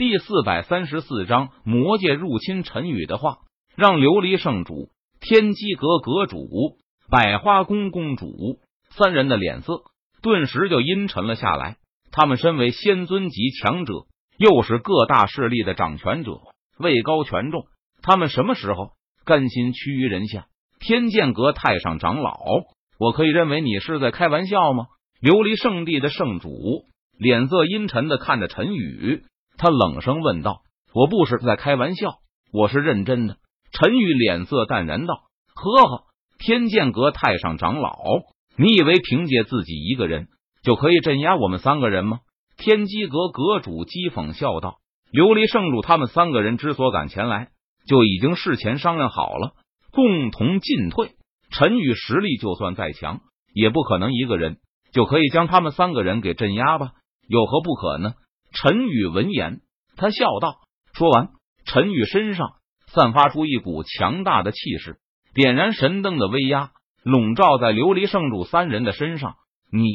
第四百三十四章魔界入侵陈宇的话，让琉璃圣主、天机阁阁主、百花宫公主三人的脸色顿时就阴沉了下来。他们身为仙尊级强者，又是各大势力的掌权者，位高权重，他们什么时候甘心屈于人下？天剑阁太上长老，我可以认为你是在开玩笑吗？琉璃圣地的圣主脸色阴沉的看着陈宇。他冷声问道：“我不是在开玩笑，我是认真的。”陈宇脸色淡然道：“呵呵，天剑阁太上长老，你以为凭借自己一个人就可以镇压我们三个人吗？”天机阁阁主讥讽笑道：“琉璃圣主他们三个人之所敢前来，就已经事前商量好了，共同进退。陈宇实力就算再强，也不可能一个人就可以将他们三个人给镇压吧？有何不可呢？”陈宇闻言，他笑道：“说完，陈宇身上散发出一股强大的气势，点燃神灯的威压笼罩在琉璃圣主三人的身上。你，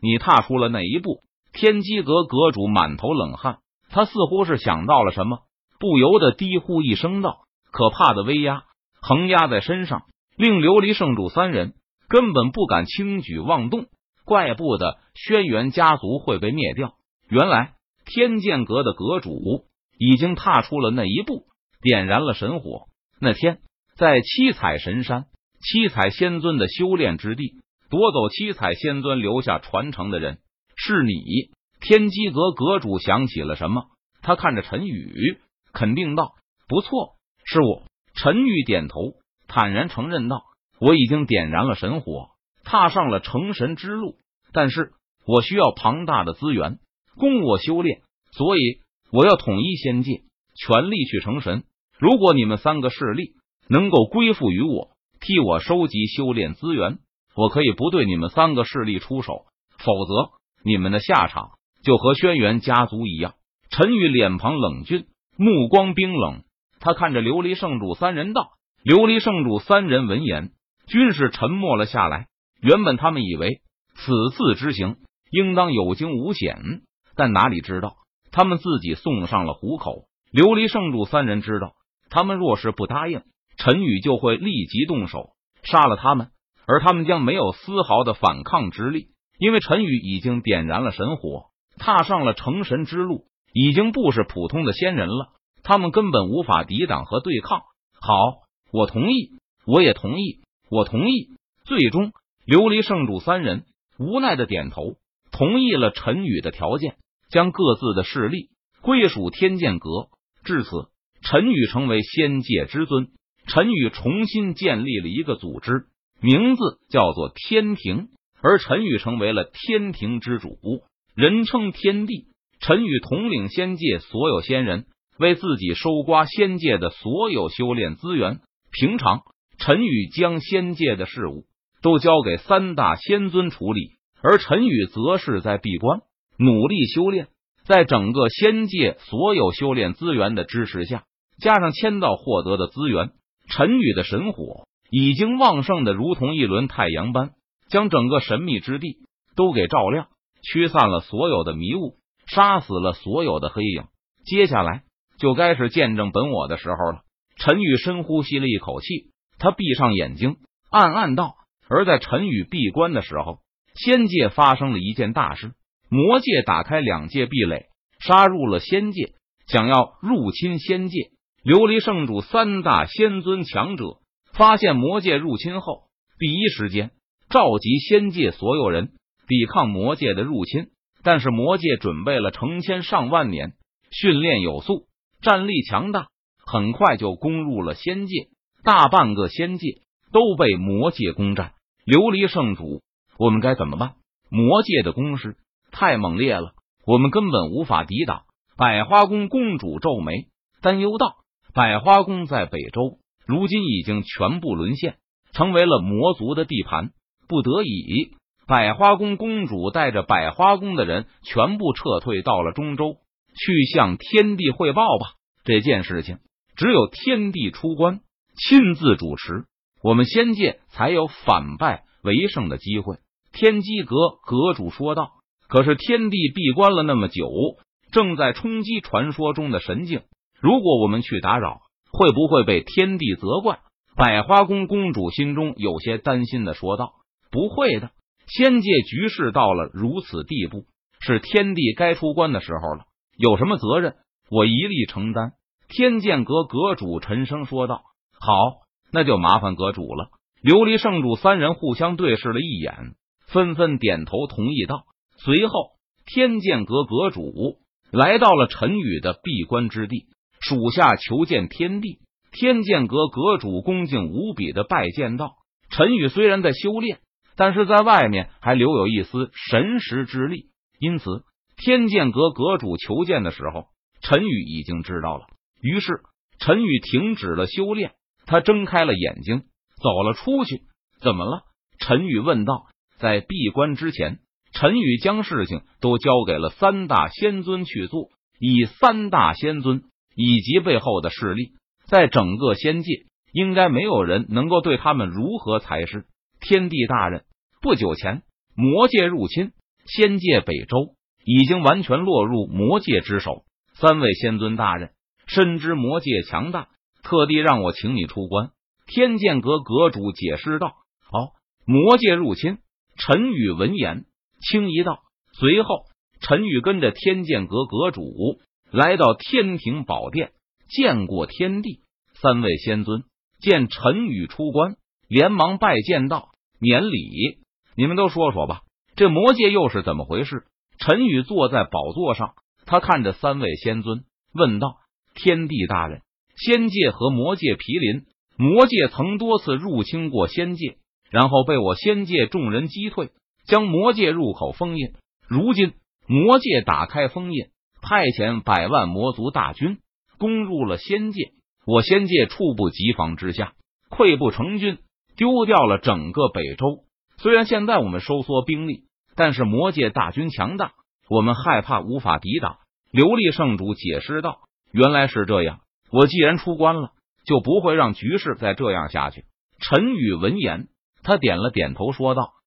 你踏出了哪一步？”天机阁阁主满头冷汗，他似乎是想到了什么，不由得低呼一声道：“可怕的威压横压在身上，令琉璃圣主三人根本不敢轻举妄动。怪不得轩辕家族会被灭掉，原来。”天剑阁的阁主已经踏出了那一步，点燃了神火。那天，在七彩神山，七彩仙尊的修炼之地，夺走七彩仙尊留下传承的人是你。天机阁阁主想起了什么？他看着陈宇，肯定道：“不错，是我。”陈宇点头，坦然承认道：“我已经点燃了神火，踏上了成神之路，但是我需要庞大的资源。”供我修炼，所以我要统一仙界，全力去成神。如果你们三个势力能够归附于我，替我收集修炼资源，我可以不对你们三个势力出手。否则，你们的下场就和轩辕家族一样。陈宇脸庞冷峻，目光冰冷，他看着琉璃圣主三人道：“琉璃圣主三人闻言，均是沉默了下来。原本他们以为此次之行应当有惊无险。”但哪里知道，他们自己送上了虎口。琉璃圣主三人知道，他们若是不答应，陈宇就会立即动手杀了他们，而他们将没有丝毫的反抗之力，因为陈宇已经点燃了神火，踏上了成神之路，已经不是普通的仙人了。他们根本无法抵挡和对抗。好，我同意，我也同意，我同意。最终，琉璃圣主三人无奈的点头，同意了陈宇的条件。将各自的势力归属天剑阁。至此，陈宇成为仙界之尊。陈宇重新建立了一个组织，名字叫做天庭，而陈宇成为了天庭之主，人称天帝。陈宇统领仙界所有仙人，为自己收刮仙界的所有修炼资源。平常，陈宇将仙界的事务都交给三大仙尊处理，而陈宇则是在闭关。努力修炼，在整个仙界所有修炼资源的支持下，加上签到获得的资源，陈宇的神火已经旺盛的如同一轮太阳般，将整个神秘之地都给照亮，驱散了所有的迷雾，杀死了所有的黑影。接下来就该是见证本我的时候了。陈宇深呼吸了一口气，他闭上眼睛，暗暗道：“而在陈宇闭关的时候，仙界发生了一件大事。”魔界打开两界壁垒，杀入了仙界，想要入侵仙界。琉璃圣主三大仙尊强者发现魔界入侵后，第一时间召集仙界所有人抵抗魔界的入侵。但是魔界准备了成千上万年，训练有素，战力强大，很快就攻入了仙界。大半个仙界都被魔界攻占。琉璃圣主，我们该怎么办？魔界的攻势。太猛烈了，我们根本无法抵挡。百花宫公主皱眉，担忧道：“百花宫在北周，如今已经全部沦陷，成为了魔族的地盘。不得已，百花宫公主带着百花宫的人全部撤退到了中州，去向天帝汇报吧。这件事情只有天帝出关，亲自主持，我们仙界才有反败为胜的机会。”天机阁阁主说道。可是天帝闭关了那么久，正在冲击传说中的神境。如果我们去打扰，会不会被天帝责怪？百花宫公主心中有些担心的说道：“不会的，仙界局势到了如此地步，是天帝该出关的时候了。有什么责任，我一力承担。”天剑阁阁主沉声说道：“好，那就麻烦阁主了。”琉璃圣主三人互相对视了一眼，纷纷点头同意道。随后，天剑阁阁主来到了陈宇的闭关之地，属下求见天帝。天剑阁阁主恭敬无比的拜见道：“陈宇虽然在修炼，但是在外面还留有一丝神识之力，因此天剑阁阁主求见的时候，陈宇已经知道了。于是，陈宇停止了修炼，他睁开了眼睛。”走了出去，怎么了？陈宇问道。在闭关之前，陈宇将事情都交给了三大仙尊去做。以三大仙尊以及背后的势力，在整个仙界，应该没有人能够对他们如何才是。天帝大人，不久前魔界入侵仙界，北周已经完全落入魔界之手。三位仙尊大人深知魔界强大，特地让我请你出关。天剑阁阁主解释道：“哦，魔界入侵。”陈宇闻言轻一道。随后，陈宇跟着天剑阁阁主来到天庭宝殿，见过天帝。三位仙尊见陈宇出关，连忙拜见道：“免礼！你们都说说吧，这魔界又是怎么回事？”陈宇坐在宝座上，他看着三位仙尊问道：“天帝大人，仙界和魔界毗邻。”魔界曾多次入侵过仙界，然后被我仙界众人击退，将魔界入口封印。如今魔界打开封印，派遣百万魔族大军攻入了仙界，我仙界猝不及防之下溃不成军，丢掉了整个北周。虽然现在我们收缩兵力，但是魔界大军强大，我们害怕无法抵挡。琉璃圣主解释道：“原来是这样，我既然出关了。”就不会让局势再这样下去。陈宇闻言，他点了点头，说道。